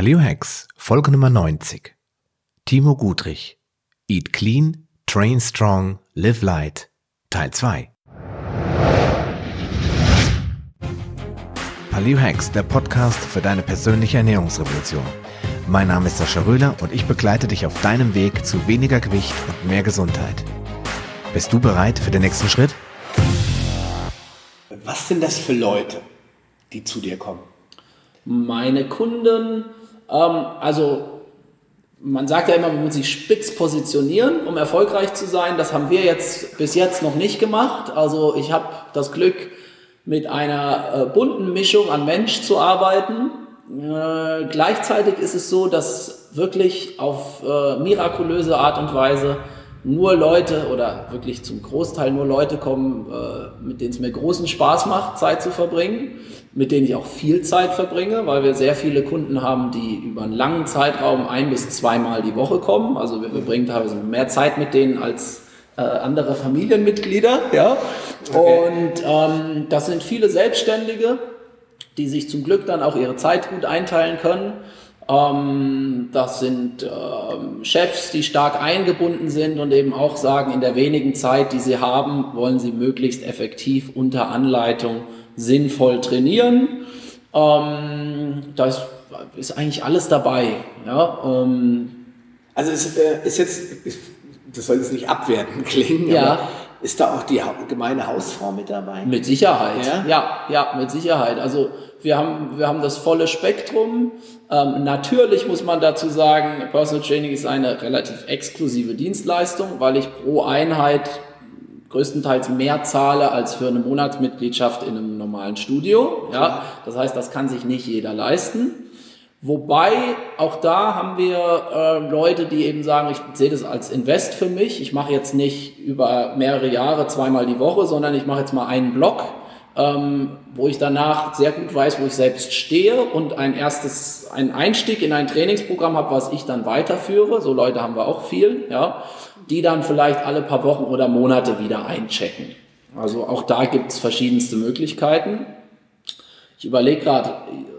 Paleo Hacks, Folge Nummer 90. Timo Gudrich. Eat Clean, Train Strong, Live Light. Teil 2. Paleo Hacks, der Podcast für deine persönliche Ernährungsrevolution. Mein Name ist Sascha Röhler und ich begleite dich auf deinem Weg zu weniger Gewicht und mehr Gesundheit. Bist du bereit für den nächsten Schritt? Was sind das für Leute, die zu dir kommen? Meine Kunden ähm, also man sagt ja immer, man muss sich spitz positionieren, um erfolgreich zu sein. Das haben wir jetzt bis jetzt noch nicht gemacht. Also ich habe das Glück, mit einer äh, bunten Mischung an Mensch zu arbeiten. Äh, gleichzeitig ist es so, dass wirklich auf äh, mirakulöse Art und Weise nur Leute oder wirklich zum Großteil nur Leute kommen, äh, mit denen es mir großen Spaß macht, Zeit zu verbringen mit denen ich auch viel Zeit verbringe, weil wir sehr viele Kunden haben, die über einen langen Zeitraum ein bis zweimal die Woche kommen. Also wir verbringen teilweise mehr Zeit mit denen als äh, andere Familienmitglieder. Ja? Okay. Und ähm, das sind viele Selbstständige, die sich zum Glück dann auch ihre Zeit gut einteilen können. Ähm, das sind ähm, Chefs, die stark eingebunden sind und eben auch sagen, in der wenigen Zeit, die sie haben, wollen sie möglichst effektiv unter Anleitung sinnvoll trainieren. Ähm, da ist, ist, eigentlich alles dabei. Ja, ähm, also es äh, ist jetzt, das soll jetzt nicht abwertend klingen, ja. aber ist da auch die gemeine Hausfrau mit dabei? Mit Sicherheit, ja, ja, ja mit Sicherheit. Also wir haben, wir haben das volle Spektrum. Ähm, natürlich muss man dazu sagen, Personal Training ist eine relativ exklusive Dienstleistung, weil ich pro Einheit größtenteils mehr zahle als für eine Monatsmitgliedschaft in einem normalen Studio. Ja, das heißt, das kann sich nicht jeder leisten. Wobei auch da haben wir äh, Leute, die eben sagen, ich sehe das als Invest für mich. Ich mache jetzt nicht über mehrere Jahre zweimal die Woche, sondern ich mache jetzt mal einen Block, ähm, wo ich danach sehr gut weiß, wo ich selbst stehe und ein erstes, einen Einstieg in ein Trainingsprogramm habe, was ich dann weiterführe. So Leute haben wir auch viel, ja die dann vielleicht alle paar Wochen oder Monate wieder einchecken. Also auch da gibt es verschiedenste Möglichkeiten. Ich überlege gerade,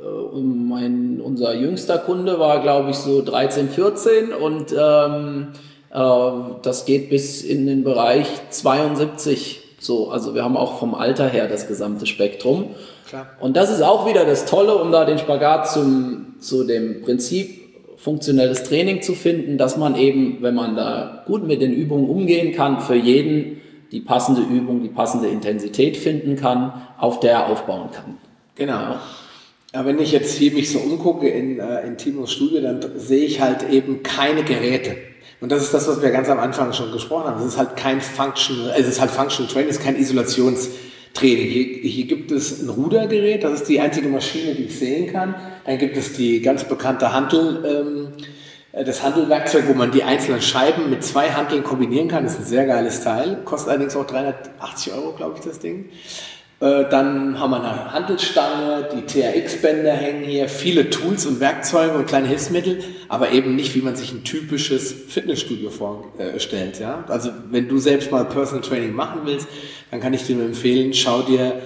äh, unser jüngster Kunde war, glaube ich, so 13, 14 und ähm, äh, das geht bis in den Bereich 72. So, also wir haben auch vom Alter her das gesamte Spektrum. Klar. Und das ist auch wieder das Tolle, um da den Spagat zum, zu dem Prinzip funktionelles Training zu finden, dass man eben, wenn man da gut mit den Übungen umgehen kann, für jeden die passende Übung, die passende Intensität finden kann, auf der er aufbauen kann. Genau. Ja. Wenn ich jetzt hier mich so umgucke in, äh, in Timos Studio, dann sehe ich halt eben keine Geräte. Und das ist das, was wir ganz am Anfang schon gesprochen haben. Es ist halt kein Functional, es ist halt Functional Training, es ist kein Isolations- Training. Hier, hier, gibt es ein Rudergerät, das ist die einzige Maschine, die ich sehen kann. Dann gibt es die ganz bekannte Handel, ähm, äh, das Handelwerkzeug, wo man die einzelnen Scheiben mit zwei Handeln kombinieren kann. Das ist ein sehr geiles Teil. Kostet allerdings auch 380 Euro, glaube ich, das Ding. Äh, dann haben wir eine Handelsstange, die TRX-Bänder hängen hier, viele Tools und Werkzeuge und kleine Hilfsmittel, aber eben nicht, wie man sich ein typisches Fitnessstudio vorstellt. Ja? Also wenn du selbst mal Personal Training machen willst, dann kann ich dir nur empfehlen, schau dir,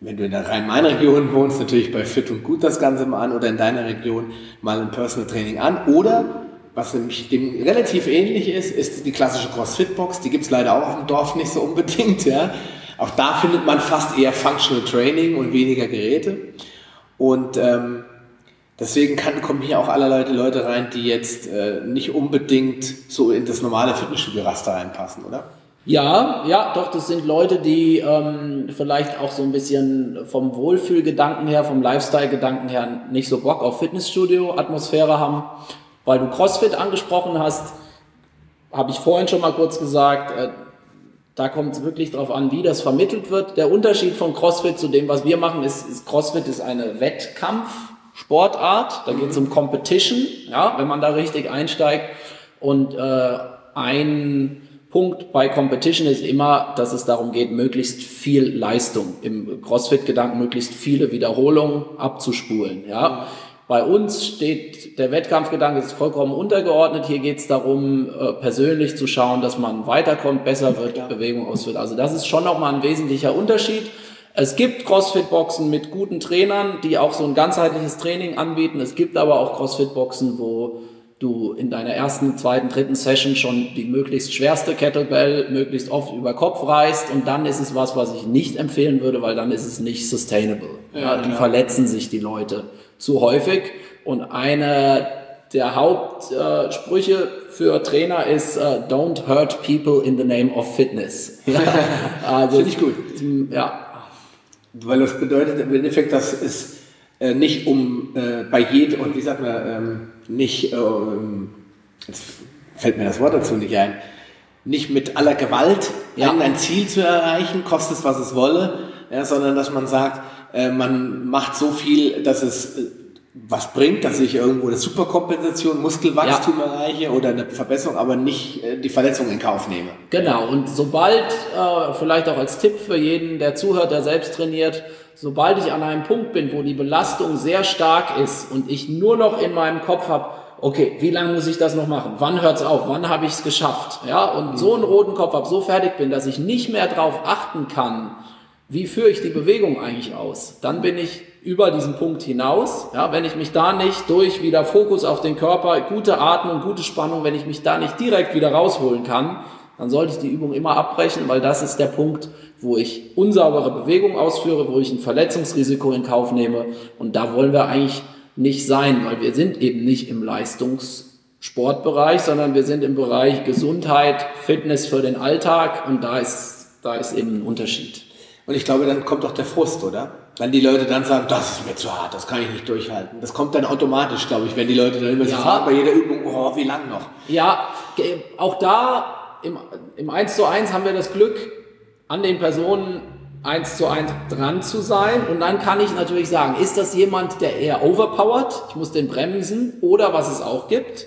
wenn du in der Rhein-Main-Region wohnst, natürlich bei Fit und Gut das Ganze mal an oder in deiner Region mal ein Personal Training an oder was nämlich dem relativ ähnlich ist, ist die klassische CrossFit-Box. Die gibt es leider auch auf dem Dorf nicht so unbedingt. Ja? Auch da findet man fast eher Functional Training und weniger Geräte. Und ähm, deswegen kann, kommen hier auch allerlei Leute rein, die jetzt äh, nicht unbedingt so in das normale Fitnessstudio-Raster reinpassen, oder? Ja, ja, doch, das sind Leute, die ähm, vielleicht auch so ein bisschen vom Wohlfühlgedanken her, vom Lifestyle-Gedanken her nicht so Bock auf Fitnessstudio-Atmosphäre haben. Weil du CrossFit angesprochen hast, habe ich vorhin schon mal kurz gesagt, äh, da kommt es wirklich darauf an, wie das vermittelt wird. Der Unterschied von CrossFit zu dem, was wir machen, ist, ist CrossFit ist eine Wettkampfsportart. Da geht es um Competition, ja, wenn man da richtig einsteigt. Und äh, ein Punkt bei Competition ist immer, dass es darum geht, möglichst viel Leistung im CrossFit-Gedanken, möglichst viele Wiederholungen abzuspulen. Ja. Bei uns steht der Wettkampfgedanke ist vollkommen untergeordnet. Hier geht es darum, äh, persönlich zu schauen, dass man weiterkommt, besser wird, ja. Bewegung ausführt. Also das ist schon nochmal ein wesentlicher Unterschied. Es gibt CrossFit-Boxen mit guten Trainern, die auch so ein ganzheitliches Training anbieten. Es gibt aber auch CrossFit-Boxen, wo du in deiner ersten, zweiten, dritten Session schon die möglichst schwerste Kettlebell möglichst oft über Kopf reißt und dann ist es was, was ich nicht empfehlen würde, weil dann ist es nicht sustainable. Ja, ja, dann verletzen sich die Leute zu häufig und eine der Hauptsprüche für Trainer ist uh, Don't hurt people in the name of fitness. Also, Finde ich gut. Ja. Weil das bedeutet im Endeffekt, dass es äh, nicht um äh, bei jedem, und wie sagt man, ähm, nicht, ähm, jetzt fällt mir das Wort dazu nicht ein, nicht mit aller Gewalt ja. ein Ziel zu erreichen, kostet es, was es wolle, ja, sondern dass man sagt, äh, man macht so viel, dass es äh, was bringt, dass ich irgendwo eine Superkompensation, Muskelwachstum ja. erreiche oder eine Verbesserung, aber nicht äh, die Verletzung in Kauf nehme. Genau, und sobald, äh, vielleicht auch als Tipp für jeden, der zuhört, der selbst trainiert, sobald ich an einem Punkt bin, wo die Belastung sehr stark ist und ich nur noch in meinem Kopf habe, okay, wie lange muss ich das noch machen? Wann hört's auf? Wann habe ich es geschafft? Ja, und so einen roten Kopf habe, so fertig bin, dass ich nicht mehr darauf achten kann, wie führe ich die Bewegung eigentlich aus? Dann bin ich über diesen Punkt hinaus. Ja, wenn ich mich da nicht durch wieder Fokus auf den Körper, gute Atmung, gute Spannung, wenn ich mich da nicht direkt wieder rausholen kann, dann sollte ich die Übung immer abbrechen, weil das ist der Punkt, wo ich unsaubere Bewegung ausführe, wo ich ein Verletzungsrisiko in Kauf nehme. Und da wollen wir eigentlich nicht sein, weil wir sind eben nicht im Leistungssportbereich, sondern wir sind im Bereich Gesundheit, Fitness für den Alltag und da ist, da ist eben ein Unterschied. Und ich glaube, dann kommt doch der Frust, oder? Wenn die Leute dann sagen, das ist mir zu hart, das kann ich nicht durchhalten. Das kommt dann automatisch, glaube ich, wenn die Leute dann immer ja. so fragen bei jeder Übung, oh, wie lang noch? Ja, auch da im, im 1 zu 1 haben wir das Glück, an den Personen eins zu eins dran zu sein. Und dann kann ich natürlich sagen, ist das jemand, der eher overpowered, ich muss den bremsen, oder was es auch gibt,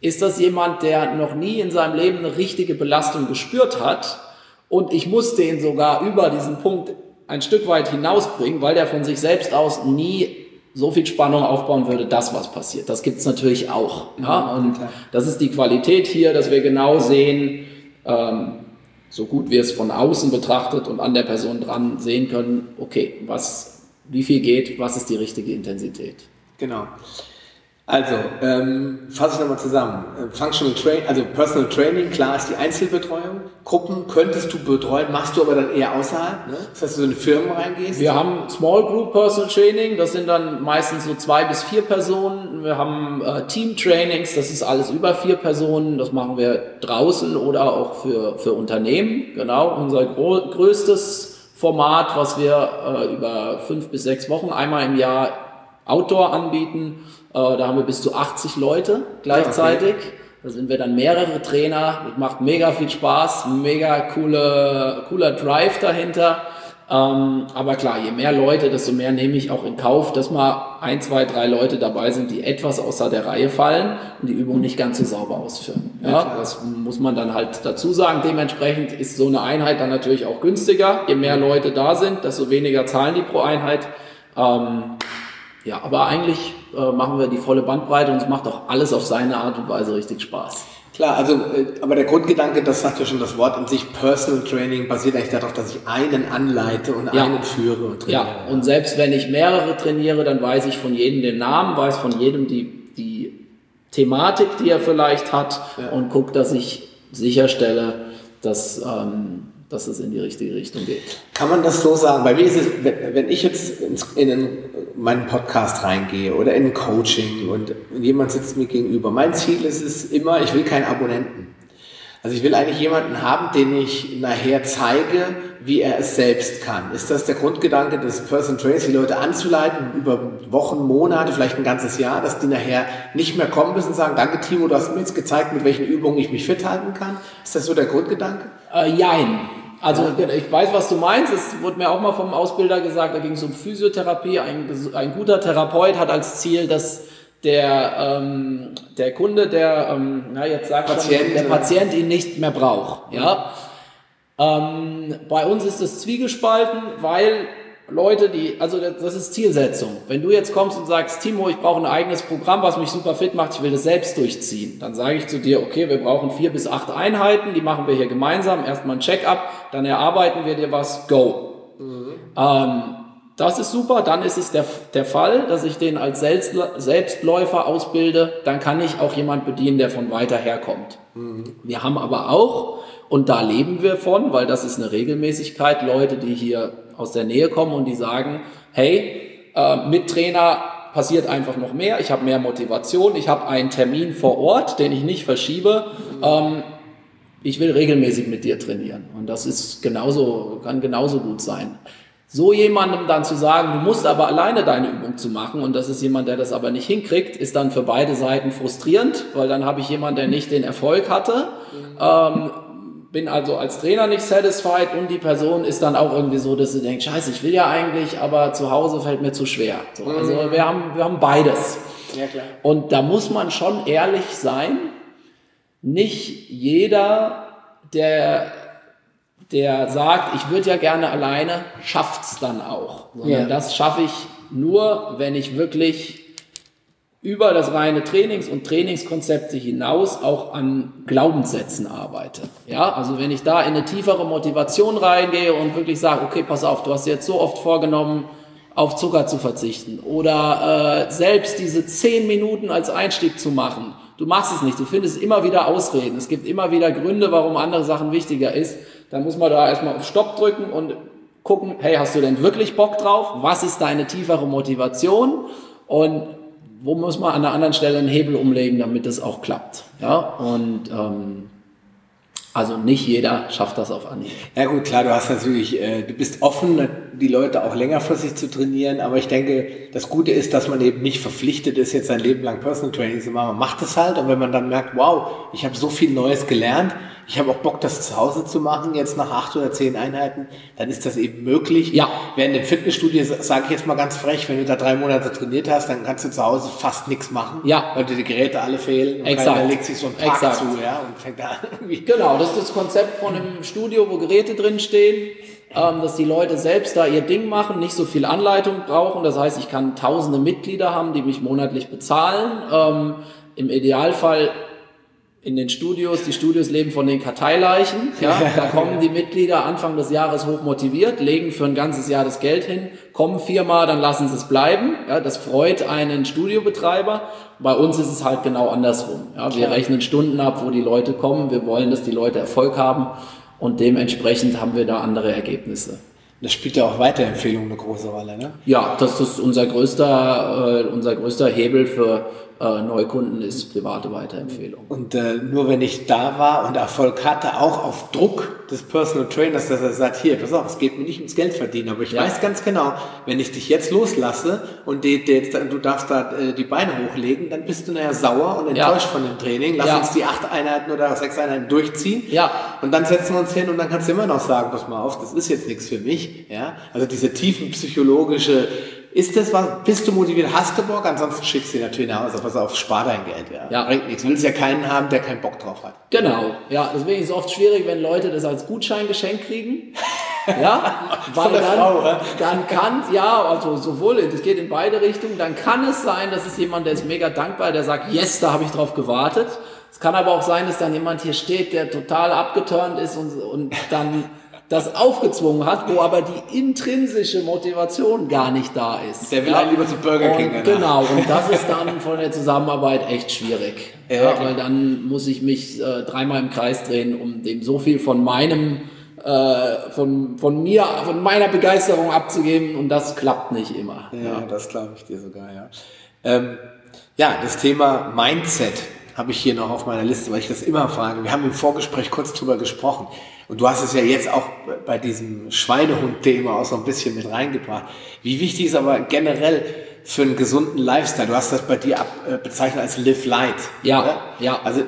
ist das jemand, der noch nie in seinem Leben eine richtige Belastung gespürt hat und ich muss den sogar über diesen Punkt ein Stück weit hinausbringen, weil der von sich selbst aus nie so viel Spannung aufbauen würde, dass was passiert. Das gibt's natürlich auch. Ja? Und das ist die Qualität hier, dass wir genau sehen, ähm, so gut wir es von außen betrachtet und an der Person dran sehen können, okay, was, wie viel geht, was ist die richtige Intensität. Genau. Also, ähm, fasse ich nochmal zusammen. Äh, Functional Training, also Personal Training, klar ist die Einzelbetreuung. Gruppen könntest du betreuen, machst du aber dann eher außerhalb. Ne? Das heißt, du in Firmen reingehst. Wir haben Small Group Personal Training, das sind dann meistens so zwei bis vier Personen. Wir haben äh, Team Trainings, das ist alles über vier Personen. Das machen wir draußen oder auch für, für Unternehmen. Genau, unser größtes Format, was wir äh, über fünf bis sechs Wochen einmal im Jahr Outdoor anbieten da haben wir bis zu 80 Leute gleichzeitig. Okay. Da sind wir dann mehrere Trainer. Das macht mega viel Spaß, mega coole, cooler Drive dahinter. Ähm, aber klar, je mehr Leute, desto mehr nehme ich auch in Kauf, dass mal ein, zwei, drei Leute dabei sind, die etwas außer der Reihe fallen und die Übung nicht ganz so sauber ausführen. Ja, ja das muss man dann halt dazu sagen. Dementsprechend ist so eine Einheit dann natürlich auch günstiger. Je mehr Leute da sind, desto weniger zahlen die pro Einheit. Ähm, ja, aber eigentlich äh, machen wir die volle Bandbreite und es macht auch alles auf seine Art und Weise richtig Spaß. Klar, also, äh, aber der Grundgedanke, das sagt ja schon das Wort an sich, Personal Training basiert eigentlich darauf, dass ich einen anleite und ja. einen führe und trainiere. Ja, und selbst wenn ich mehrere trainiere, dann weiß ich von jedem den Namen, weiß von jedem die, die Thematik, die er vielleicht hat ja. und gucke, dass ich sicherstelle, dass ähm, dass es in die richtige Richtung geht. Kann man das so sagen? Bei mir ist es, wenn ich jetzt in meinen Podcast reingehe oder in ein Coaching und jemand sitzt mir gegenüber, mein Ziel ist es immer, ich will keinen Abonnenten. Also ich will eigentlich jemanden haben, den ich nachher zeige, wie er es selbst kann. Ist das der Grundgedanke des Person Trainers, die Leute anzuleiten über Wochen, Monate, vielleicht ein ganzes Jahr, dass die nachher nicht mehr kommen müssen und sagen, danke Timo, du hast mir jetzt gezeigt, mit welchen Übungen ich mich fit halten kann? Ist das so der Grundgedanke? Äh, jein. Also ich weiß, was du meinst. Es wurde mir auch mal vom Ausbilder gesagt, da ging es um Physiotherapie. Ein, ein guter Therapeut hat als Ziel, dass der, ähm, der Kunde, der, ähm, na jetzt sagt Patient, schon, der Patient ihn nicht mehr braucht. Ja. Ähm, bei uns ist es zwiegespalten, weil Leute, die, also das ist Zielsetzung. Wenn du jetzt kommst und sagst, Timo, ich brauche ein eigenes Programm, was mich super fit macht, ich will das selbst durchziehen, dann sage ich zu dir, okay, wir brauchen vier bis acht Einheiten, die machen wir hier gemeinsam, erstmal ein Check-up, dann erarbeiten wir dir was, go. Mhm. Ähm, das ist super, dann ist es der, der Fall, dass ich den als Selbstläufer ausbilde, dann kann ich auch jemand bedienen, der von weiter herkommt. Mhm. Wir haben aber auch, und da leben wir von, weil das ist eine Regelmäßigkeit, Leute, die hier aus der Nähe kommen und die sagen, hey, äh, mit Trainer passiert einfach noch mehr, ich habe mehr Motivation, ich habe einen Termin vor Ort, den ich nicht verschiebe. Ähm, ich will regelmäßig mit dir trainieren. Und das ist genauso, kann genauso gut sein. So jemandem dann zu sagen, du musst aber alleine deine Übung zu machen und das ist jemand, der das aber nicht hinkriegt, ist dann für beide Seiten frustrierend, weil dann habe ich jemanden, der nicht den Erfolg hatte, ähm, bin also als Trainer nicht satisfied und die Person ist dann auch irgendwie so, dass sie denkt, scheiße, ich will ja eigentlich, aber zu Hause fällt mir zu schwer. So, also mhm. wir haben, wir haben beides. Ja, klar. Und da muss man schon ehrlich sein, nicht jeder, der der sagt, ich würde ja gerne alleine, schafft's dann auch. Sondern ja. das schaffe ich nur, wenn ich wirklich über das reine Trainings- und Trainingskonzepte hinaus auch an Glaubenssätzen arbeite. Ja, also wenn ich da in eine tiefere Motivation reingehe und wirklich sage, okay, pass auf, du hast jetzt so oft vorgenommen, auf Zucker zu verzichten oder äh, selbst diese zehn Minuten als Einstieg zu machen. Du machst es nicht, du findest immer wieder Ausreden. Es gibt immer wieder Gründe, warum andere Sachen wichtiger ist dann muss man da erstmal auf Stopp drücken und gucken, hey, hast du denn wirklich Bock drauf? Was ist deine tiefere Motivation? Und wo muss man an einer anderen Stelle einen Hebel umlegen, damit es auch klappt? Ja, und ähm, also nicht jeder schafft das auf Anhieb. Ja gut, klar, du hast natürlich, äh, du bist offen, die Leute auch längerfristig zu trainieren, aber ich denke, das Gute ist, dass man eben nicht verpflichtet ist, jetzt sein Leben lang Personal Training zu machen. Man macht es halt und wenn man dann merkt, wow, ich habe so viel Neues gelernt, ich habe auch Bock, das zu Hause zu machen, jetzt nach acht oder zehn Einheiten, dann ist das eben möglich. Ja. Während im Fitnessstudio, sage ich jetzt mal ganz frech, wenn du da drei Monate trainiert hast, dann kannst du zu Hause fast nichts machen, ja. weil dir die Geräte alle fehlen und Exakt. keiner legt sich so ein Park Exakt. zu ja, und fängt da irgendwie. Genau, das ist das Konzept von einem Studio, wo Geräte drin stehen, ähm, dass die Leute selbst da ihr Ding machen, nicht so viel Anleitung brauchen. Das heißt, ich kann tausende Mitglieder haben, die mich monatlich bezahlen. Ähm, Im Idealfall in den Studios, die Studios leben von den Karteileichen. Ja, da kommen die Mitglieder Anfang des Jahres hoch motiviert, legen für ein ganzes Jahr das Geld hin, kommen viermal, dann lassen sie es bleiben. Ja, das freut einen Studiobetreiber. Bei uns ist es halt genau andersrum. Ja, wir rechnen Stunden ab, wo die Leute kommen. Wir wollen, dass die Leute Erfolg haben und dementsprechend haben wir da andere Ergebnisse. Das spielt ja auch Weiterempfehlung eine große Rolle, ne? Ja, das ist unser größter, äh, unser größter Hebel für äh, Neukunden ist private Weiterempfehlung. Und äh, nur wenn ich da war und Erfolg hatte, auch auf Druck des Personal Trainers, dass er sagt, hier, pass auf, es geht mir nicht ums Geld verdienen, aber ich ja. weiß ganz genau, wenn ich dich jetzt loslasse und die, die, du darfst da äh, die Beine hochlegen, dann bist du nachher sauer und enttäuscht ja. von dem Training. Lass ja. uns die acht Einheiten oder sechs Einheiten durchziehen. Ja. Und dann setzen wir uns hin und dann kannst du immer noch sagen, pass mal auf, das ist jetzt nichts für mich. Ja. Also diese tiefen psychologische ist das was, bist du motiviert, hast du Bock? Ansonsten schickst du ihn natürlich nach Hause. Pass auf, spar dein Geld. Ja. ja. Bringt nichts. Willst ja keinen haben, der keinen Bock drauf hat. Genau. Ja, deswegen ist es oft schwierig, wenn Leute das als Gutschein geschenkt kriegen. Ja, weil dann, Frau, dann kann, ja, also sowohl, das geht in beide Richtungen, dann kann es sein, dass es jemand, der ist mega dankbar, der sagt, yes, da habe ich drauf gewartet. Es kann aber auch sein, dass dann jemand hier steht, der total abgeturnt ist und, und dann das aufgezwungen hat, wo aber die intrinsische Motivation gar nicht da ist. Der will ja? lieber zu Burger King. Und, genau, und das ist dann von der Zusammenarbeit echt schwierig. Ja, ja weil dann muss ich mich äh, dreimal im Kreis drehen, um dem so viel von meinem äh, von, von mir, von meiner Begeisterung abzugeben und das klappt nicht immer. Ja, ja. das glaube ich dir sogar, ja. Ähm, ja, das Thema Mindset habe ich hier noch auf meiner Liste, weil ich das immer frage. Wir haben im Vorgespräch kurz drüber gesprochen. Und du hast es ja jetzt auch bei diesem Schweinehund-Thema auch so ein bisschen mit reingebracht. Wie wichtig ist aber generell für einen gesunden Lifestyle? Du hast das bei dir ab, äh, bezeichnet als Live Light. Ja, oder? ja. Also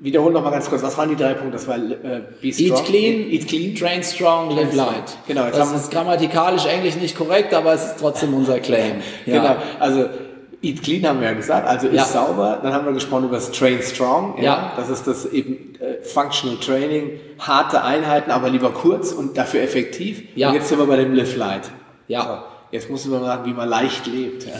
wiederhol noch mal ganz kurz, was waren die drei Punkte? Das war äh, Be Strong, Eat Clean, Eat Clean, Train Strong, Live Light. Genau. das ist grammatikalisch englisch nicht korrekt, aber es ist trotzdem unser Claim. Ja. Genau. Also Eat Clean haben wir ja gesagt, also ist ja. sauber. Dann haben wir gesprochen über das Train Strong. Ja. ja. Das ist das eben äh, Functional Training, harte Einheiten, aber lieber kurz und dafür effektiv. Ja. Und jetzt sind wir bei dem Live Light. Ja. So, jetzt muss man sagen, wie man leicht lebt.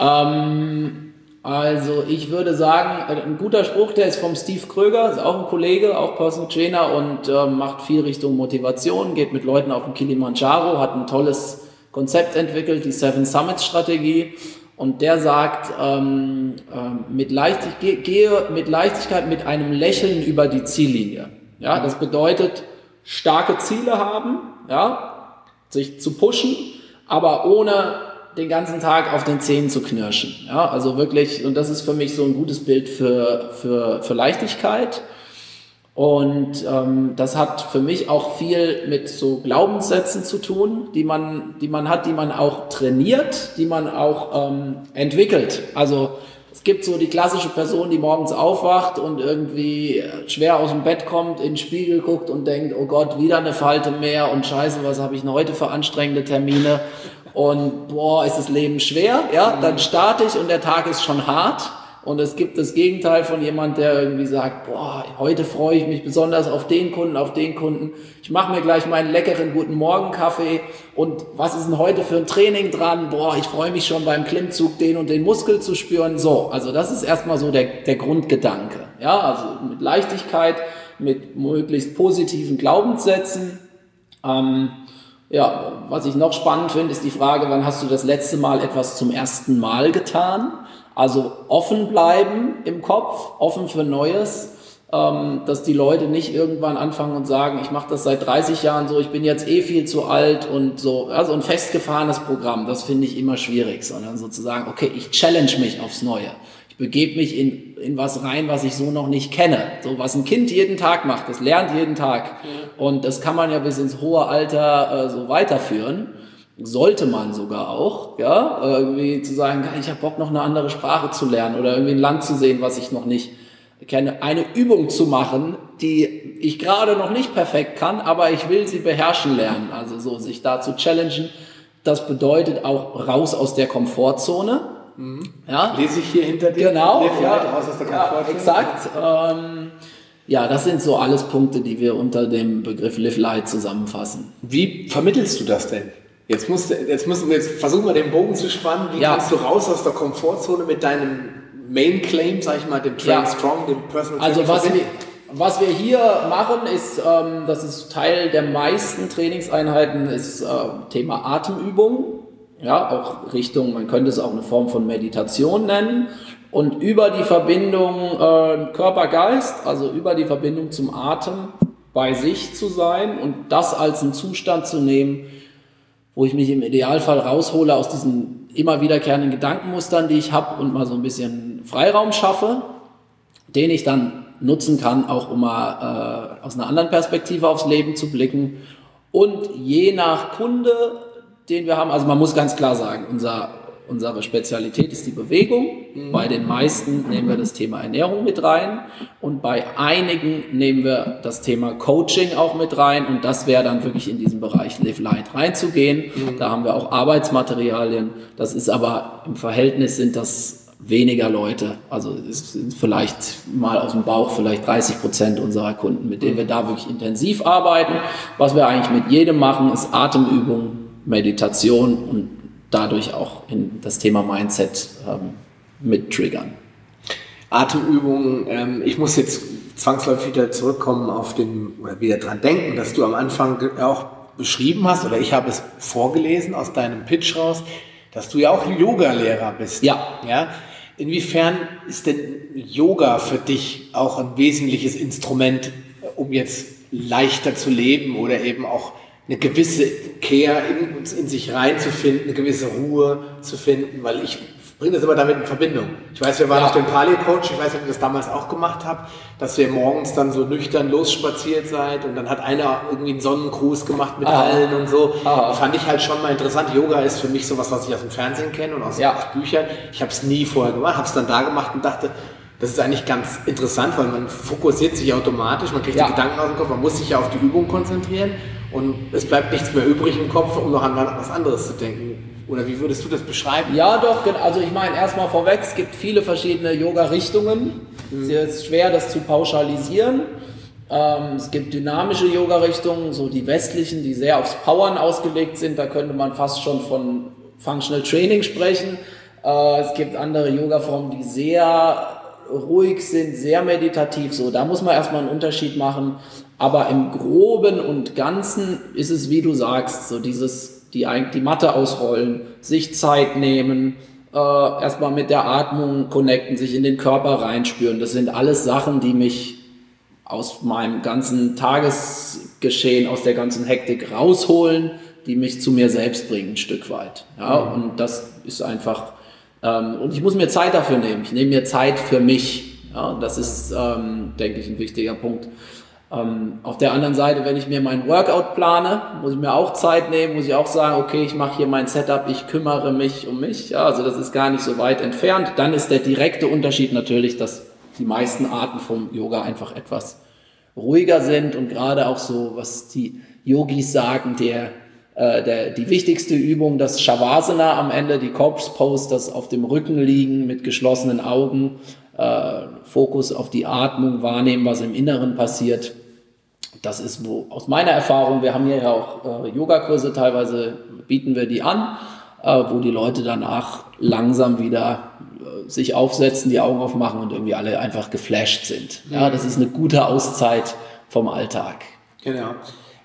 Ähm, also ich würde sagen, ein guter Spruch, der ist vom Steve Kröger, ist auch ein Kollege, auch Personal Trainer und äh, macht viel Richtung Motivation, geht mit Leuten auf den Kilimanjaro, hat ein tolles Konzept entwickelt, die Seven Summits Strategie. Und der sagt, ähm, äh, mit, Leichtig gehe mit Leichtigkeit mit einem Lächeln über die Ziellinie. Ja, das bedeutet, starke Ziele haben, ja, sich zu pushen, aber ohne den ganzen Tag auf den Zähnen zu knirschen. Ja, also wirklich, und das ist für mich so ein gutes Bild für, für, für Leichtigkeit. Und ähm, das hat für mich auch viel mit so Glaubenssätzen zu tun, die man, die man hat, die man auch trainiert, die man auch ähm, entwickelt. Also es gibt so die klassische Person, die morgens aufwacht und irgendwie schwer aus dem Bett kommt, in den Spiegel guckt und denkt, oh Gott, wieder eine Falte mehr und scheiße, was habe ich denn heute für anstrengende Termine? Und boah, ist das Leben schwer? Ja, dann starte ich und der Tag ist schon hart. Und es gibt das Gegenteil von jemand, der irgendwie sagt, boah, heute freue ich mich besonders auf den Kunden, auf den Kunden. Ich mache mir gleich meinen leckeren guten Morgen Kaffee und was ist denn heute für ein Training dran? Boah, ich freue mich schon beim Klimmzug den und den Muskel zu spüren. So, also das ist erstmal so der, der Grundgedanke. Ja, also mit Leichtigkeit, mit möglichst positiven Glaubenssätzen. Ähm, ja, was ich noch spannend finde, ist die Frage, wann hast du das letzte Mal etwas zum ersten Mal getan? Also offen bleiben im Kopf, offen für Neues, ähm, dass die Leute nicht irgendwann anfangen und sagen, ich mache das seit 30 Jahren so, ich bin jetzt eh viel zu alt und so. Also ein festgefahrenes Programm, das finde ich immer schwierig, sondern sozusagen, okay, ich challenge mich aufs Neue. Ich begebe mich in, in was rein, was ich so noch nicht kenne. So was ein Kind jeden Tag macht, das lernt jeden Tag. Und das kann man ja bis ins hohe Alter äh, so weiterführen sollte man sogar auch, ja, irgendwie zu sagen, ich habe Bock noch eine andere Sprache zu lernen oder irgendwie ein Land zu sehen, was ich noch nicht kenne, eine Übung zu machen, die ich gerade noch nicht perfekt kann, aber ich will sie beherrschen lernen, also so sich da zu challengen. Das bedeutet auch raus aus der Komfortzone. Mhm. Ja. Lese ich hier hinter dir? Genau. Ja, raus aus der Komfortzone. Ja, exakt. Ähm, ja, das sind so alles Punkte, die wir unter dem Begriff Live Light zusammenfassen. Wie vermittelst du das denn? Jetzt, musst, jetzt müssen wir jetzt versuchen wir den Bogen zu spannen. Wie ja. kannst du raus aus der Komfortzone mit deinem Main Claim, sag ich mal, dem Train ja. Strong, dem Personal Also was wir, was wir hier machen, ist, ähm, das ist Teil der meisten Trainingseinheiten, ist äh, Thema Atemübung. Ja, auch Richtung, man könnte es auch eine Form von Meditation nennen. Und über die Verbindung äh, Körper-Geist, also über die Verbindung zum Atem, bei sich zu sein und das als einen Zustand zu nehmen, wo ich mich im Idealfall raushole aus diesen immer wiederkehrenden Gedankenmustern, die ich habe und mal so ein bisschen Freiraum schaffe, den ich dann nutzen kann, auch um mal äh, aus einer anderen Perspektive aufs Leben zu blicken. Und je nach Kunde, den wir haben, also man muss ganz klar sagen, unser Unsere Spezialität ist die Bewegung. Mhm. Bei den meisten nehmen wir das Thema Ernährung mit rein und bei einigen nehmen wir das Thema Coaching auch mit rein und das wäre dann wirklich in diesen Bereich Live Light reinzugehen. Mhm. Da haben wir auch Arbeitsmaterialien. Das ist aber im Verhältnis sind das weniger Leute. Also es sind vielleicht mal aus dem Bauch vielleicht 30 Prozent unserer Kunden, mit denen wir da wirklich intensiv arbeiten. Was wir eigentlich mit jedem machen, ist Atemübung, Meditation und dadurch auch in das Thema Mindset ähm, mit triggern. Atemübungen, ähm, ich muss jetzt zwangsläufig wieder zurückkommen auf den, oder wieder dran denken, dass du am Anfang auch beschrieben hast, oder ich habe es vorgelesen aus deinem Pitch raus, dass du ja auch Yoga-Lehrer bist. Ja. ja. Inwiefern ist denn Yoga für dich auch ein wesentliches Instrument, um jetzt leichter zu leben oder eben auch eine gewisse Kehr in, in sich reinzufinden, eine gewisse Ruhe zu finden, weil ich bringe das immer damit in Verbindung. Ich weiß, wir waren ja. auf dem Paleo-Coach, ich weiß, ob ihr das damals auch gemacht habt, dass ihr morgens dann so nüchtern losspaziert seid und dann hat einer irgendwie einen Sonnengruß gemacht mit Aha. allen und so. Aha. Fand ich halt schon mal interessant. Yoga ist für mich sowas, was ich aus dem Fernsehen kenne und aus, ja. aus Büchern. Ich habe es nie vorher gemacht, habe es dann da gemacht und dachte, das ist eigentlich ganz interessant, weil man fokussiert sich automatisch, man kriegt ja. die Gedanken aus dem Kopf, man muss sich ja auf die Übung konzentrieren und es bleibt nichts mehr übrig im Kopf, um noch an was anderes zu denken. Oder wie würdest du das beschreiben? Ja, doch, also ich meine, erstmal vorweg, es gibt viele verschiedene Yoga-Richtungen. Mhm. Es ist schwer, das zu pauschalisieren. Ähm, es gibt dynamische Yoga-Richtungen, so die westlichen, die sehr aufs Powern ausgelegt sind. Da könnte man fast schon von Functional Training sprechen. Äh, es gibt andere Yoga-Formen, die sehr ruhig sind, sehr meditativ. So, da muss man erstmal einen Unterschied machen. Aber im Groben und Ganzen ist es, wie du sagst, so dieses die, die Matte ausrollen, sich Zeit nehmen, äh, erstmal mit der Atmung connecten, sich in den Körper reinspüren. Das sind alles Sachen, die mich aus meinem ganzen Tagesgeschehen, aus der ganzen Hektik rausholen, die mich zu mir selbst bringen, ein Stück weit. Ja, mhm. und das ist einfach, ähm, und ich muss mir Zeit dafür nehmen. Ich nehme mir Zeit für mich. Ja, das ist, ähm, denke ich, ein wichtiger Punkt. Ähm, auf der anderen Seite, wenn ich mir meinen Workout plane, muss ich mir auch Zeit nehmen, muss ich auch sagen, okay, ich mache hier mein Setup, ich kümmere mich um mich. Ja, also das ist gar nicht so weit entfernt. Dann ist der direkte Unterschied natürlich, dass die meisten Arten vom Yoga einfach etwas ruhiger sind und gerade auch so, was die Yogis sagen, der, äh, der, die wichtigste Übung, das Shavasana am Ende, die Corpse Pose, das auf dem Rücken liegen mit geschlossenen Augen, Fokus auf die Atmung, wahrnehmen, was im Inneren passiert. Das ist wo, aus meiner Erfahrung, wir haben hier ja auch äh, Yogakurse, teilweise bieten wir die an, äh, wo die Leute danach langsam wieder sich aufsetzen, die Augen aufmachen und irgendwie alle einfach geflasht sind. Ja, das ist eine gute Auszeit vom Alltag. Genau.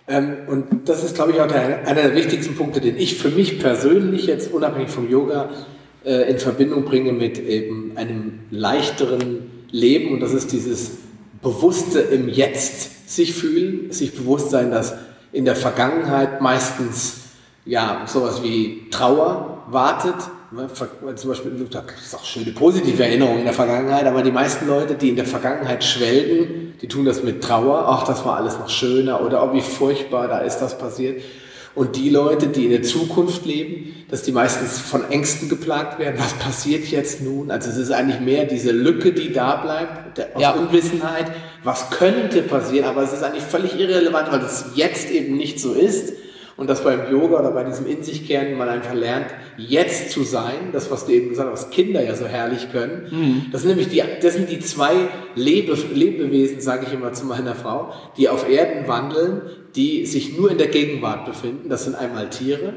Ähm, und das ist, glaube ich, auch der, einer der wichtigsten Punkte, den ich für mich persönlich jetzt unabhängig vom Yoga äh, in Verbindung bringe mit eben einem leichteren Leben. Und das ist dieses bewusste im Jetzt sich fühlen, sich bewusst sein, dass in der Vergangenheit meistens ja sowas wie Trauer wartet Ne, zum Beispiel, da es auch schöne positive Erinnerungen in der Vergangenheit, aber die meisten Leute, die in der Vergangenheit schwelgen, die tun das mit Trauer, ach, das war alles noch schöner oder oh, wie furchtbar, da ist das passiert. Und die Leute, die in der Zukunft leben, dass die meistens von Ängsten geplagt werden, was passiert jetzt nun? Also es ist eigentlich mehr diese Lücke, die da bleibt, aus ja. Unwissenheit, was könnte passieren, aber es ist eigentlich völlig irrelevant, weil es jetzt eben nicht so ist und dass beim Yoga oder bei diesem In sich kehren man einfach lernt, jetzt zu sein, das, was du eben gesagt hast, was Kinder ja so herrlich können. Mhm. Das sind nämlich die, das sind die zwei Lebe, Lebewesen, sage ich immer zu meiner Frau, die auf Erden wandeln, die sich nur in der Gegenwart befinden. Das sind einmal Tiere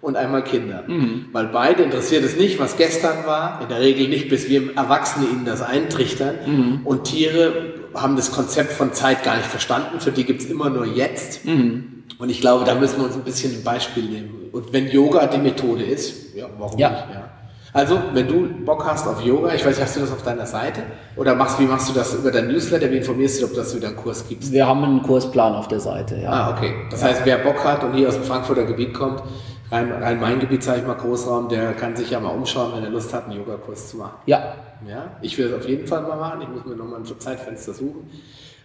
und einmal Kinder. Mhm. Weil beide interessiert es nicht, was gestern war, in der Regel nicht, bis wir Erwachsene ihnen das eintrichtern. Mhm. Und Tiere haben das Konzept von Zeit gar nicht verstanden, für die gibt es immer nur jetzt. Mhm. Und ich glaube, da müssen wir uns ein bisschen ein Beispiel nehmen. Und wenn Yoga die Methode ist, ja, warum ja. nicht? Ja. Also, wenn du Bock hast auf Yoga, ich weiß nicht, hast du das auf deiner Seite? Oder machst, wie machst du das über dein Newsletter? Wie informierst du, ob das wieder einen Kurs gibt? Wir haben einen Kursplan auf der Seite, ja. Ah, okay. Das heißt, wer Bock hat und hier aus dem Frankfurter Gebiet kommt, rein, rein mein Gebiet, sage ich mal, Großraum, der kann sich ja mal umschauen, wenn er Lust hat, einen Yogakurs zu machen. Ja. Ja, ich will es auf jeden Fall mal machen. Ich muss mir nochmal ein Zeitfenster suchen.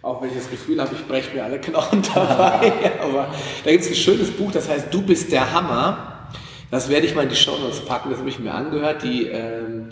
Auch wenn ich das Gefühl habe, ich breche mir alle Knochen dabei. Aber da gibt es ein schönes Buch, das heißt Du bist der Hammer. Das werde ich mal in die Show Notes packen, das habe ich mir angehört. Die ähm,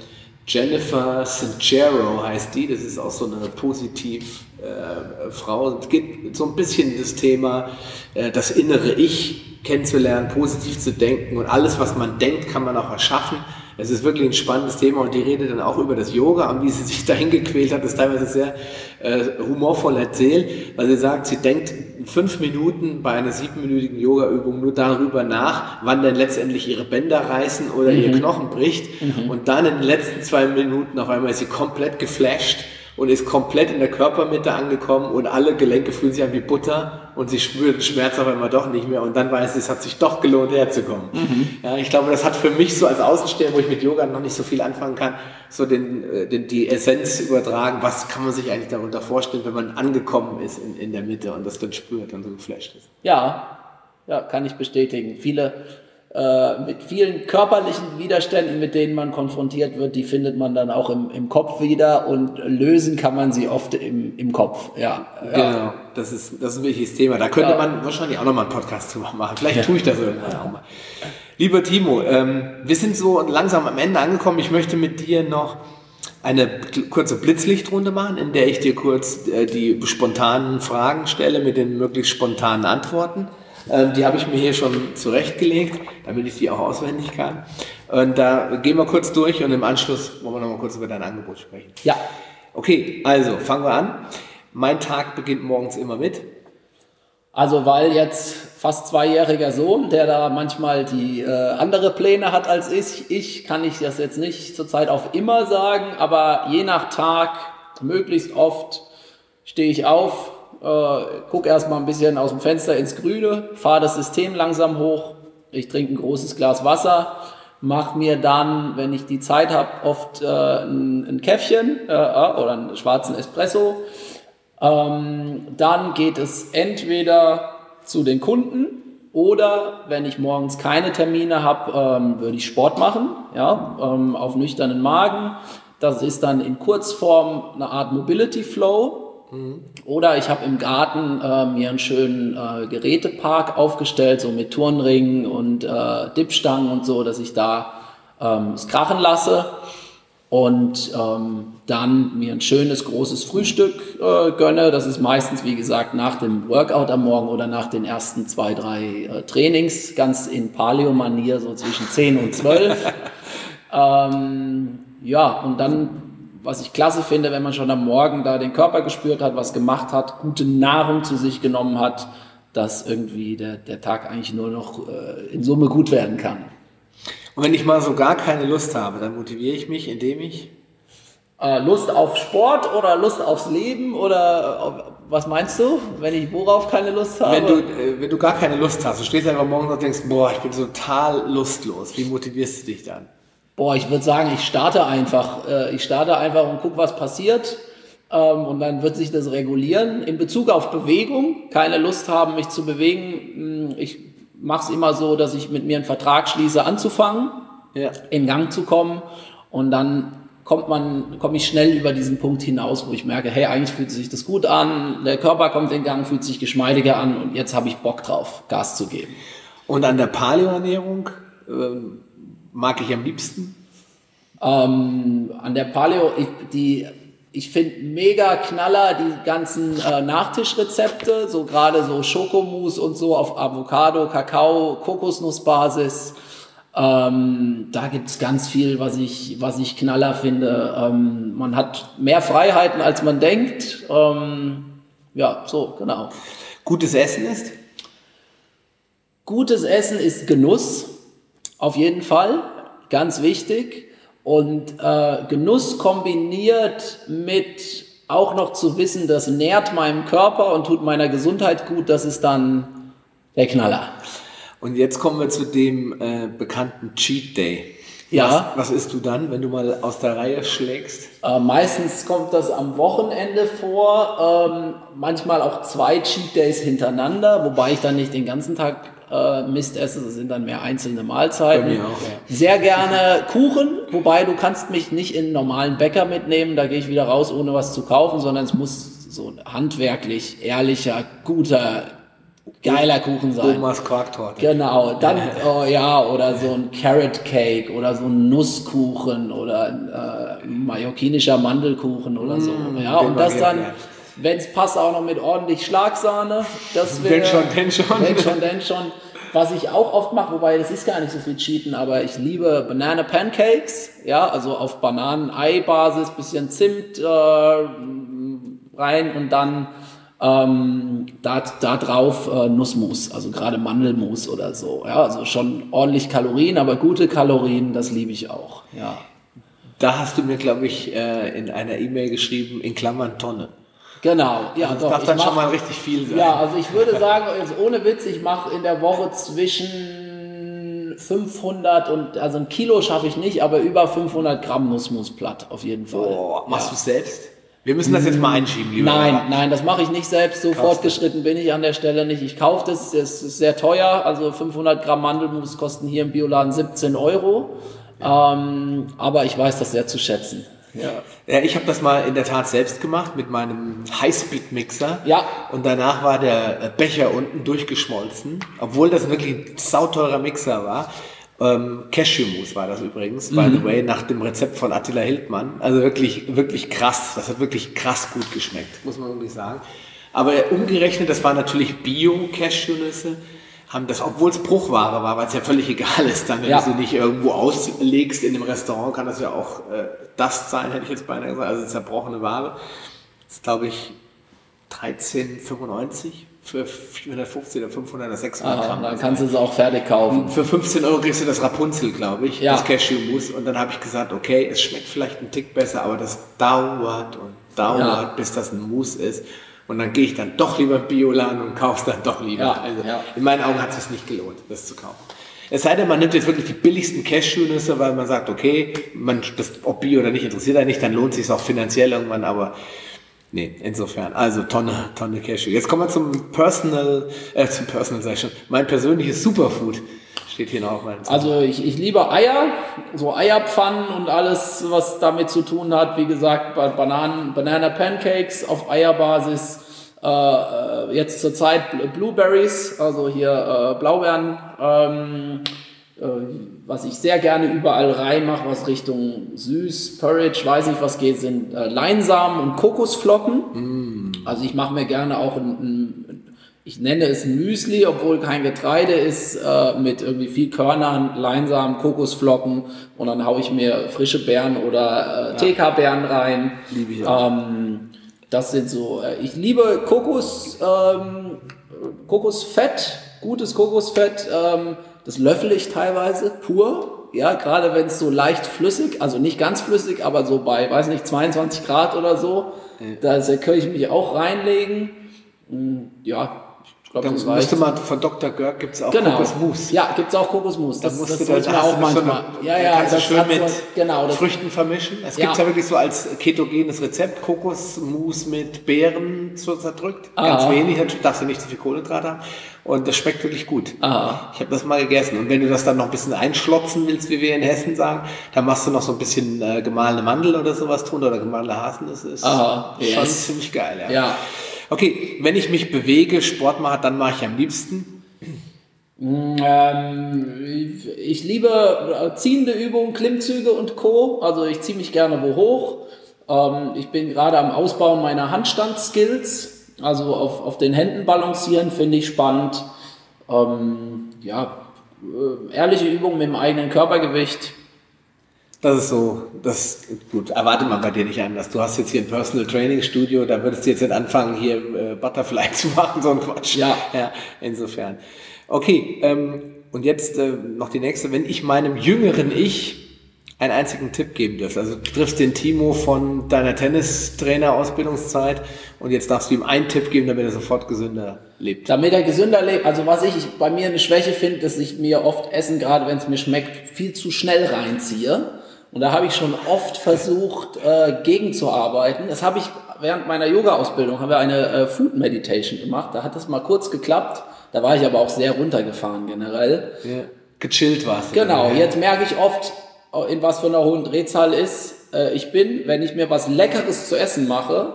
Jennifer Sincero heißt die, das ist auch so eine positiv äh, Frau. Es geht so ein bisschen das Thema, äh, das innere Ich kennenzulernen, positiv zu denken und alles, was man denkt, kann man auch erschaffen. Es ist wirklich ein spannendes Thema und die redet dann auch über das Yoga und wie sie sich dahin gequält hat, ist teilweise sehr äh, humorvoll erzählt, weil sie sagt, sie denkt fünf Minuten bei einer siebenminütigen Yoga-Übung nur darüber nach, wann denn letztendlich ihre Bänder reißen oder mhm. ihr Knochen bricht mhm. und dann in den letzten zwei Minuten auf einmal ist sie komplett geflasht und ist komplett in der Körpermitte angekommen und alle Gelenke fühlen sich an wie Butter und sie spürt den Schmerz auf einmal doch nicht mehr und dann weiß sie, es hat sich doch gelohnt herzukommen. Mhm. Ja, ich glaube, das hat für mich so als Außenstehender, wo ich mit Yoga noch nicht so viel anfangen kann, so den, äh, den, die Essenz übertragen, was kann man sich eigentlich darunter vorstellen, wenn man angekommen ist in, in der Mitte und das dann spürt und so geflasht ist. Ja, ja, kann ich bestätigen. Viele äh, mit vielen körperlichen Widerständen, mit denen man konfrontiert wird, die findet man dann auch im, im Kopf wieder und lösen kann man sie oft im, im Kopf. Ja, genau. Das ist, das ist ein wichtiges Thema. Da könnte ja. man wahrscheinlich auch nochmal einen Podcast zu machen. Vielleicht ja. tue ich das irgendwann auch mal. Lieber Timo, ähm, wir sind so langsam am Ende angekommen. Ich möchte mit dir noch eine kurze Blitzlichtrunde machen, in der ich dir kurz äh, die spontanen Fragen stelle mit den möglichst spontanen Antworten. Ähm, die habe ich mir hier schon zurechtgelegt, damit ich die auch auswendig kann. Und da gehen wir kurz durch und im Anschluss wollen wir noch mal kurz über dein Angebot sprechen. Ja. Okay, also fangen wir an. Mein Tag beginnt morgens immer mit. Also weil jetzt fast zweijähriger Sohn, der da manchmal die äh, andere Pläne hat als ich, ich kann ich das jetzt nicht zurzeit auf immer sagen, aber je nach Tag, möglichst oft stehe ich auf, äh, guck erstmal ein bisschen aus dem Fenster ins Grüne, fahre das System langsam hoch, ich trinke ein großes Glas Wasser, mache mir dann, wenn ich die Zeit habe, oft äh, ein, ein Käffchen äh, oder einen schwarzen Espresso. Ähm, dann geht es entweder zu den Kunden oder wenn ich morgens keine Termine habe, ähm, würde ich Sport machen, ja, ähm, auf nüchternen Magen. Das ist dann in Kurzform eine Art Mobility Flow. Oder ich habe im Garten äh, mir einen schönen äh, Gerätepark aufgestellt, so mit Turnringen und äh, Dipstangen und so, dass ich da ähm, es krachen lasse und ähm, dann mir ein schönes großes Frühstück äh, gönne. Das ist meistens, wie gesagt, nach dem Workout am Morgen oder nach den ersten zwei, drei äh, Trainings, ganz in Paleo-Manier, so zwischen 10 und 12. ähm, ja, und dann was ich klasse finde, wenn man schon am Morgen da den Körper gespürt hat, was gemacht hat, gute Nahrung zu sich genommen hat, dass irgendwie der, der Tag eigentlich nur noch äh, in Summe gut werden kann. Und wenn ich mal so gar keine Lust habe, dann motiviere ich mich, indem ich äh, Lust auf Sport oder Lust aufs Leben oder äh, was meinst du, wenn ich worauf keine Lust habe? Wenn du, äh, wenn du gar keine Lust hast, du stehst einfach morgens und denkst, boah, ich bin total lustlos. Wie motivierst du dich dann? Boah, ich würde sagen, ich starte einfach. Äh, ich starte einfach und gucke, was passiert. Ähm, und dann wird sich das regulieren. In Bezug auf Bewegung, keine Lust haben, mich zu bewegen. Hm, ich mache es immer so, dass ich mit mir einen Vertrag schließe, anzufangen, ja. in Gang zu kommen. Und dann kommt man, komme ich schnell über diesen Punkt hinaus, wo ich merke, hey, eigentlich fühlt sich das gut an, der Körper kommt in Gang, fühlt sich geschmeidiger an und jetzt habe ich Bock drauf, Gas zu geben. Und an der Paleo-Ernährung? Ähm mag ich am liebsten? Ähm, an der Paleo, ich, die, ich finde mega Knaller die ganzen äh, Nachtischrezepte, so gerade so Schokomousse und so auf Avocado, Kakao, Kokosnussbasis. Ähm, da gibt's ganz viel, was ich, was ich Knaller finde. Ähm, man hat mehr Freiheiten, als man denkt. Ähm, ja, so, genau. Gutes Essen ist? Gutes Essen ist Genuss. Auf jeden Fall, ganz wichtig. Und äh, Genuss kombiniert mit auch noch zu wissen, das nährt meinem Körper und tut meiner Gesundheit gut, das ist dann der Knaller. Und jetzt kommen wir zu dem äh, bekannten Cheat Day. Ja. Was, was isst du dann, wenn du mal aus der Reihe schlägst? Äh, meistens kommt das am Wochenende vor, ähm, manchmal auch zwei Cheat Days hintereinander, wobei ich dann nicht den ganzen Tag äh, Mist esse. Das sind dann mehr einzelne Mahlzeiten. Auch, ja. Sehr gerne Kuchen, wobei du kannst mich nicht in einen normalen Bäcker mitnehmen. Da gehe ich wieder raus, ohne was zu kaufen, sondern es muss so handwerklich, ehrlicher, guter, geiler Kuchen sein. Omas Quarktorte. Genau, dann, oh ja, oder so ein Carrot Cake oder so ein Nusskuchen oder ein äh, mallorquinischer Mandelkuchen oder so. Mm, ja, und das dann, wenn es passt, auch noch mit ordentlich Schlagsahne. Das wäre. Denn schon, denn schon. Denn schon, denn schon. Was ich auch oft mache, wobei das ist gar nicht so viel Cheaten, aber ich liebe Banana Pancakes, ja, also auf Bananen-Ei-Basis, bisschen Zimt äh, rein und dann ähm, da, da drauf äh, Nussmus, also gerade Mandelmus oder so. Ja, also schon ordentlich Kalorien, aber gute Kalorien, das liebe ich auch. Ja. Da hast du mir, glaube ich, äh, in einer E-Mail geschrieben, in Klammern Tonne. Genau, ja. Also das doch, darf dann mach, schon mal richtig viel sein. Ja, also ich würde sagen, jetzt ohne Witz, ich mache in der Woche zwischen 500 und, also ein Kilo schaffe ich nicht, aber über 500 Gramm Nussmus platt, auf jeden Fall. Oh, machst ja. du selbst? Wir müssen das jetzt mal einschieben, lieber. Nein, Hörer. nein, das mache ich nicht selbst. So Krass, fortgeschritten bin ich an der Stelle nicht. Ich kaufe das, es ist sehr teuer. Also 500 Gramm Mandelmus kosten hier im Bioladen 17 Euro. Ja. Ähm, aber ich weiß das sehr zu schätzen. Ja. ja ich habe das mal in der Tat selbst gemacht mit meinem Highspeed-Mixer. Ja. Und danach war der Becher unten durchgeschmolzen, obwohl das wirklich ein sauteurer Mixer war. Ähm, Cashew-Mousse war das übrigens, mhm. by the way, nach dem Rezept von Attila Hildmann. Also wirklich, wirklich krass. Das hat wirklich krass gut geschmeckt, muss man wirklich sagen. Aber umgerechnet, das war natürlich Bio-Cashewnüsse haben das, obwohl es Bruchware war, weil es ja völlig egal ist, dann wenn ja. du sie nicht irgendwo auslegst in einem Restaurant, kann das ja auch äh, Dust sein, hätte ich jetzt beinahe gesagt, also zerbrochene Ware. Das ist, glaube ich, 13,95 für 450 oder 500 oder 600 Aha, Gramm. Dann kannst du es auch fertig kaufen. Für 15 Euro kriegst du das Rapunzel, glaube ich, ja. das Cashew-Mousse. Und dann habe ich gesagt, okay, es schmeckt vielleicht einen Tick besser, aber das dauert und dauert, ja. bis das ein Mousse ist. Und dann gehe ich dann doch lieber Bioladen und kaufe es dann doch lieber. Ja, also ja. in meinen Augen hat es sich nicht gelohnt, das zu kaufen. Es sei denn, man nimmt jetzt wirklich die billigsten Cashew-Nüsse, weil man sagt, okay, man, das, ob Bio oder nicht, interessiert einen nicht, dann lohnt sich auch finanziell irgendwann, aber nee, insofern, also Tonne, Tonne Cashew. Jetzt kommen wir zum Personal, äh, zum Personal, sag ich schon, mein persönliches Superfood. Steht hier noch auf meinem Zettel. Also ich, ich liebe Eier, so Eierpfannen und alles, was damit zu tun hat. Wie gesagt, Bananen, Banana Pancakes auf Eierbasis. Äh, äh jetzt zurzeit Blueberries, also hier äh, Blaubeeren. Ähm, äh, was ich sehr gerne überall reinmache, was Richtung süß, Porridge, weiß nicht was geht, sind äh, Leinsamen und Kokosflocken. Mm. Also ich mache mir gerne auch ein, ein ich nenne es Müsli, obwohl kein Getreide ist, äh, mit irgendwie viel Körnern, Leinsamen, Kokosflocken und dann haue ich mir frische Beeren oder äh, TK-Beeren rein. Liebe ich auch. Ähm, das sind so, äh, ich liebe Kokos, ähm, Kokosfett, gutes Kokosfett, ähm, das löffel ich teilweise pur. Ja, gerade wenn es so leicht flüssig, also nicht ganz flüssig, aber so bei, weiß nicht, 22 Grad oder so, ja. da kann ich mich auch reinlegen. Hm, ja, Glaub, dann müsste man von Dr. Görg gibt es auch genau. Kokosmus. Ja, gibt es auch Kokosmus. Das, das, das sollte man auch manchmal. So eine, ja, ja, das schön mit so, genau, Früchten vermischen. Es gibt ja. wirklich so als ketogenes Rezept Kokosmus mit Beeren so zerdrückt. Aha. Ganz wenig, dann darfst du nicht zu viel Kohlenhydrate haben. Und das schmeckt wirklich gut. Aha. Ich habe das mal gegessen. Und wenn du das dann noch ein bisschen einschlotzen willst, wie wir in Hessen sagen, dann machst du noch so ein bisschen äh, gemahlene Mandel oder sowas tun oder gemahlene Hasen. Das ist Aha. schon yes. ziemlich geil. Ja. ja. Okay, wenn ich mich bewege, Sport mache, dann mache ich am liebsten. Ähm, ich liebe ziehende Übungen, Klimmzüge und Co. Also ich ziehe mich gerne wo hoch. Ähm, ich bin gerade am Ausbauen meiner Handstandskills. Also auf, auf den Händen balancieren finde ich spannend. Ähm, ja, äh, ehrliche Übungen mit dem eigenen Körpergewicht das ist so, das, gut, erwarte man bei dir nicht anders. Du hast jetzt hier ein Personal Training Studio, da würdest du jetzt nicht anfangen, hier äh, Butterfly zu machen, so ein Quatsch. Ja. Ja, insofern. Okay, ähm, und jetzt äh, noch die nächste. Wenn ich meinem jüngeren Ich einen einzigen Tipp geben dürfte, also du triffst den Timo von deiner Tennistrainer-Ausbildungszeit und jetzt darfst du ihm einen Tipp geben, damit er sofort gesünder lebt. Damit er gesünder lebt, also was ich bei mir eine Schwäche finde, dass ich mir oft Essen, gerade wenn es mir schmeckt, viel zu schnell reinziehe. Und da habe ich schon oft versucht, äh, gegenzuarbeiten. Das habe ich während meiner Yoga-Ausbildung, haben wir eine äh, Food Meditation gemacht. Da hat das mal kurz geklappt. Da war ich aber auch sehr runtergefahren generell. Ja. Gechillt warst du. Genau, ja. jetzt merke ich oft, in was für einer hohen Drehzahl ist. Äh, ich bin, wenn ich mir was Leckeres zu essen mache,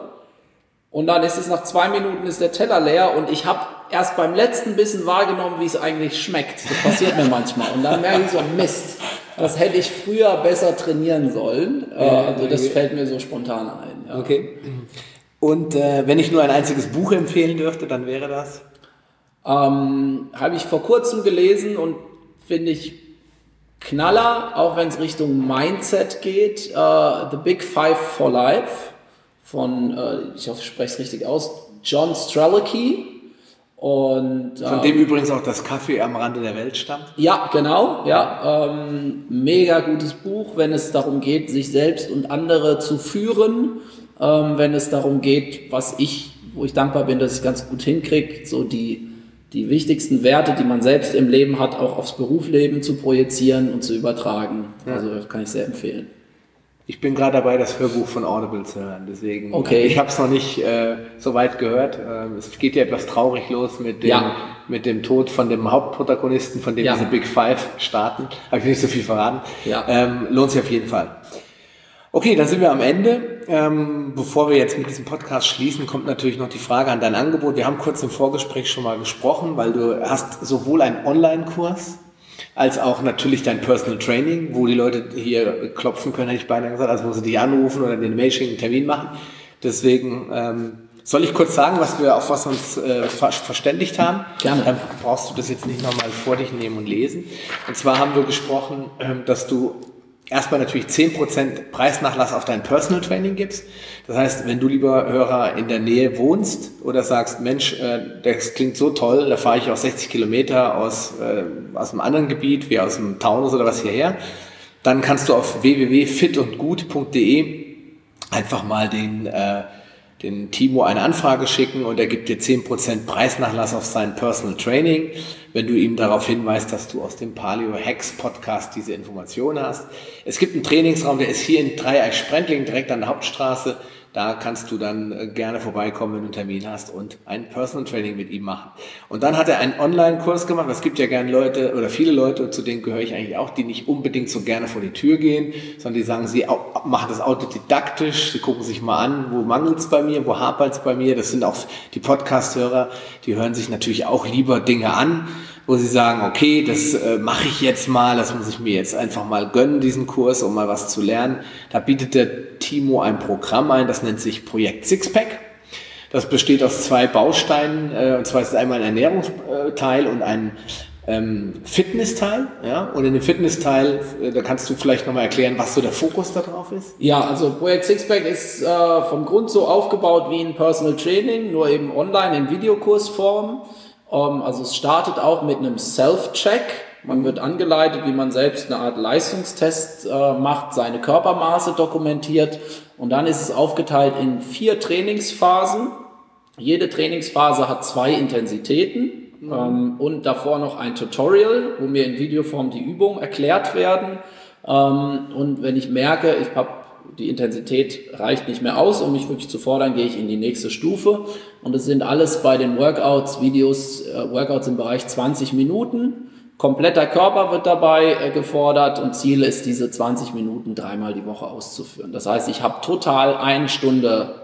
und dann ist es nach zwei Minuten ist der Teller leer und ich habe erst beim letzten Bissen wahrgenommen, wie es eigentlich schmeckt. Das passiert mir manchmal. Und dann merke ich so, Mist, das hätte ich früher besser trainieren sollen. Also das fällt mir so spontan ein. Ja. Okay. Und äh, wenn ich nur ein einziges Buch empfehlen dürfte, dann wäre das? Ähm, habe ich vor kurzem gelesen und finde ich Knaller, auch wenn es Richtung Mindset geht. Uh, The Big Five for Life von, uh, ich hoffe, ich spreche es richtig aus, John Strelicky. Und, Von dem ähm, übrigens auch das Kaffee am Rande der Welt stammt? Ja, genau. Ja, ähm, mega gutes Buch, wenn es darum geht, sich selbst und andere zu führen. Ähm, wenn es darum geht, was ich, wo ich dankbar bin, dass ich ganz gut hinkriege, so die, die wichtigsten Werte, die man selbst im Leben hat, auch aufs Berufsleben zu projizieren und zu übertragen. Ja. Also das kann ich sehr empfehlen. Ich bin gerade dabei, das Hörbuch von Audible zu hören. Deswegen, okay. ich habe es noch nicht äh, so weit gehört. Äh, es geht ja etwas traurig los mit dem, ja. mit dem Tod von dem Hauptprotagonisten, von dem ja. diese Big Five starten. Habe ich nicht so viel verraten. Ja. Ähm, lohnt sich auf jeden Fall. Okay, dann sind wir am Ende. Ähm, bevor wir jetzt mit diesem Podcast schließen, kommt natürlich noch die Frage an dein Angebot. Wir haben kurz im Vorgespräch schon mal gesprochen, weil du hast sowohl einen Online-Kurs als auch natürlich dein Personal Training, wo die Leute hier klopfen können, hätte ich beinahe gesagt, also wo sie dich anrufen oder den Mail schicken, einen Termin machen. Deswegen ähm, soll ich kurz sagen, was wir auf was wir uns äh, ver verständigt haben? Gerne. Dann brauchst du das jetzt nicht nochmal vor dich nehmen und lesen. Und zwar haben wir gesprochen, ähm, dass du erstmal natürlich 10% Preisnachlass auf dein Personal Training gibst. Das heißt, wenn du lieber Hörer in der Nähe wohnst oder sagst, Mensch, äh, das klingt so toll, da fahre ich auch 60 Kilometer aus, äh, aus einem anderen Gebiet, wie aus dem Taunus oder was hierher, dann kannst du auf www.fitundgut.de einfach mal den, äh, den Timo eine Anfrage schicken und er gibt dir 10% Preisnachlass auf sein Personal Training, wenn du ihm darauf hinweist, dass du aus dem Paleo Hacks Podcast diese Information hast. Es gibt einen Trainingsraum, der ist hier in Dreieich-Sprendling, direkt an der Hauptstraße. Da kannst du dann äh, gerne vorbeikommen, wenn du einen Termin hast und ein Personal Training mit ihm machen. Und dann hat er einen Online-Kurs gemacht. Es gibt ja gerne Leute oder viele Leute, zu denen gehöre ich eigentlich auch, die nicht unbedingt so gerne vor die Tür gehen, sondern die sagen, sie machen das autodidaktisch, sie gucken sich mal an, wo mangelt es bei mir, wo hapert es bei mir. Das sind auch die Podcast-Hörer, die hören sich natürlich auch lieber Dinge an wo sie sagen, okay, das äh, mache ich jetzt mal, das muss ich mir jetzt einfach mal gönnen, diesen Kurs, um mal was zu lernen. Da bietet der Timo ein Programm ein, das nennt sich Projekt Sixpack. Das besteht aus zwei Bausteinen, äh, und zwar ist es einmal ein Ernährungsteil und ein ähm, Fitnessteil. Ja? Und in dem Fitnessteil, äh, da kannst du vielleicht nochmal erklären, was so der Fokus da drauf ist. Ja, also Projekt Sixpack ist äh, vom Grund so aufgebaut wie ein Personal Training, nur eben online in Videokursform. Ähm, also es startet auch mit einem Self-Check. Man wird angeleitet, wie man selbst eine Art Leistungstest äh, macht, seine Körpermaße dokumentiert und dann ist es aufgeteilt in vier Trainingsphasen. Jede Trainingsphase hat zwei Intensitäten mhm. ähm, und davor noch ein Tutorial, wo mir in Videoform die Übungen erklärt werden. Ähm, und wenn ich merke, ich habe die Intensität reicht nicht mehr aus, um mich wirklich zu fordern, gehe ich in die nächste Stufe. Und es sind alles bei den Workouts, Videos, äh, Workouts im Bereich 20 Minuten. Kompletter Körper wird dabei äh, gefordert und Ziel ist, diese 20 Minuten dreimal die Woche auszuführen. Das heißt, ich habe total eine Stunde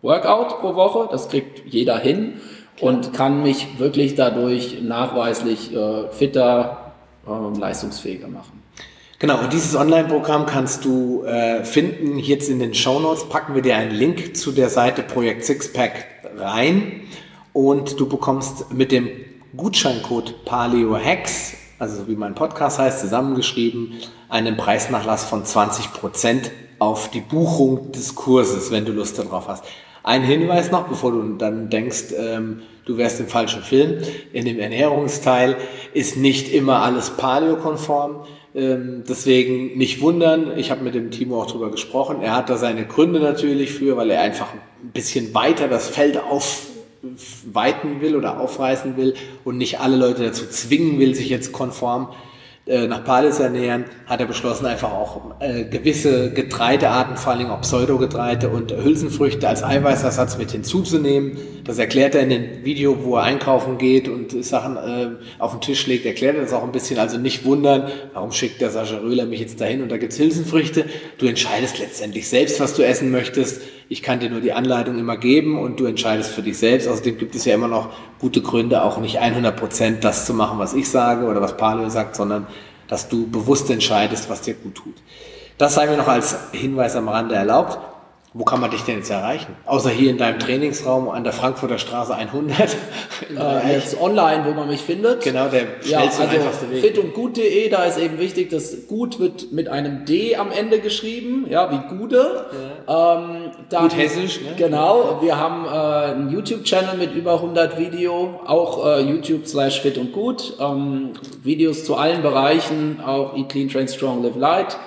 Workout pro Woche, das kriegt jeder hin und kann mich wirklich dadurch nachweislich äh, fitter, äh, leistungsfähiger machen. Genau, und dieses Online-Programm kannst du äh, finden. Jetzt in den Show Notes packen wir dir einen Link zu der Seite Projekt Sixpack rein und du bekommst mit dem Gutscheincode Paleo Hacks, also wie mein Podcast heißt, zusammengeschrieben, einen Preisnachlass von 20% auf die Buchung des Kurses, wenn du Lust darauf hast. Ein Hinweis noch, bevor du dann denkst, ähm, du wärst im falschen Film. In dem Ernährungsteil ist nicht immer alles paleokonform. Ähm, deswegen nicht wundern, ich habe mit dem Timo auch drüber gesprochen. Er hat da seine Gründe natürlich für, weil er einfach ein bisschen weiter das Feld aufweiten will oder aufreißen will und nicht alle Leute dazu zwingen will, sich jetzt konform äh, nach Pales ernähren, hat er beschlossen, einfach auch äh, gewisse Getreidearten, vor allem auch Pseudogetreide und Hülsenfrüchte als Eiweißersatz mit hinzuzunehmen. Das erklärt er in dem Video, wo er einkaufen geht und Sachen äh, auf den Tisch legt, erklärt er das auch ein bisschen. Also nicht wundern, warum schickt der Sascha Röhler mich jetzt dahin und da gibt's Hülsenfrüchte. Du entscheidest letztendlich selbst, was du essen möchtest. Ich kann dir nur die Anleitung immer geben und du entscheidest für dich selbst. Außerdem gibt es ja immer noch gute Gründe, auch nicht 100 Prozent das zu machen, was ich sage oder was Paleo sagt, sondern dass du bewusst entscheidest, was dir gut tut. Das sei mir noch als Hinweis am Rande erlaubt. Wo kann man dich denn jetzt erreichen? Außer hier in deinem Trainingsraum an der Frankfurter Straße 100. Äh, jetzt online, wo man mich findet. Genau, der schnellste ja, also einfachste Weg. Fit und gut.de, da ist eben wichtig, dass gut wird mit einem D am Ende geschrieben, ja, wie Gude. Ja. Ähm, dann, gut hessisch, ne? Genau, wir haben äh, einen YouTube-Channel mit über 100 Video, auch äh, YouTube slash fit und gut. Ähm, Videos zu allen Bereichen, auch Eat Clean, Train Strong, Live Light.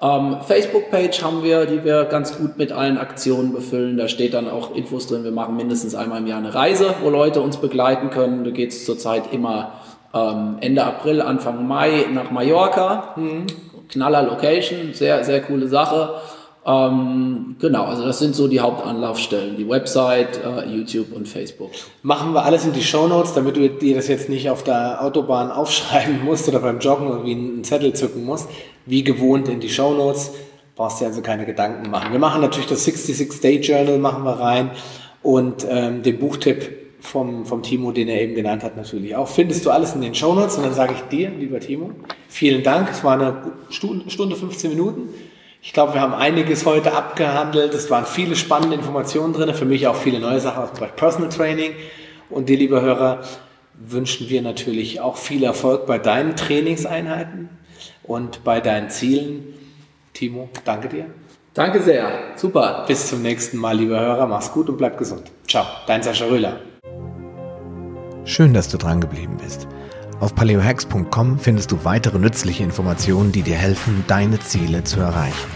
Ähm, Facebook-Page haben wir, die wir ganz gut mit allen Aktionen befüllen. Da steht dann auch Infos drin. Wir machen mindestens einmal im Jahr eine Reise, wo Leute uns begleiten können. Da geht es zurzeit immer ähm, Ende April, Anfang Mai nach Mallorca. Mhm. Knaller Location, sehr, sehr coole Sache. Ähm, genau, also das sind so die Hauptanlaufstellen, die Website, äh, YouTube und Facebook. Machen wir alles in die Show Notes, damit du dir das jetzt nicht auf der Autobahn aufschreiben musst oder beim Joggen irgendwie einen Zettel zücken musst. Wie gewohnt in die Show Notes. Brauchst dir also keine Gedanken machen. Wir machen natürlich das 66-Day-Journal machen wir rein und ähm, den Buchtipp vom, vom Timo, den er eben genannt hat, natürlich auch. Findest du alles in den Show Notes und dann sage ich dir, lieber Timo, vielen Dank. Es war eine Stunde, 15 Minuten. Ich glaube, wir haben einiges heute abgehandelt. Es waren viele spannende Informationen drin, für mich auch viele neue Sachen aus dem Bereich Personal Training. Und dir, lieber Hörer, wünschen wir natürlich auch viel Erfolg bei deinen Trainingseinheiten und bei deinen Zielen. Timo, danke dir. Danke sehr. Super. Bis zum nächsten Mal, lieber Hörer. Mach's gut und bleib gesund. Ciao, dein Sascha Röhler. Schön, dass du dran geblieben bist. Auf paleohacks.com findest du weitere nützliche Informationen, die dir helfen, deine Ziele zu erreichen.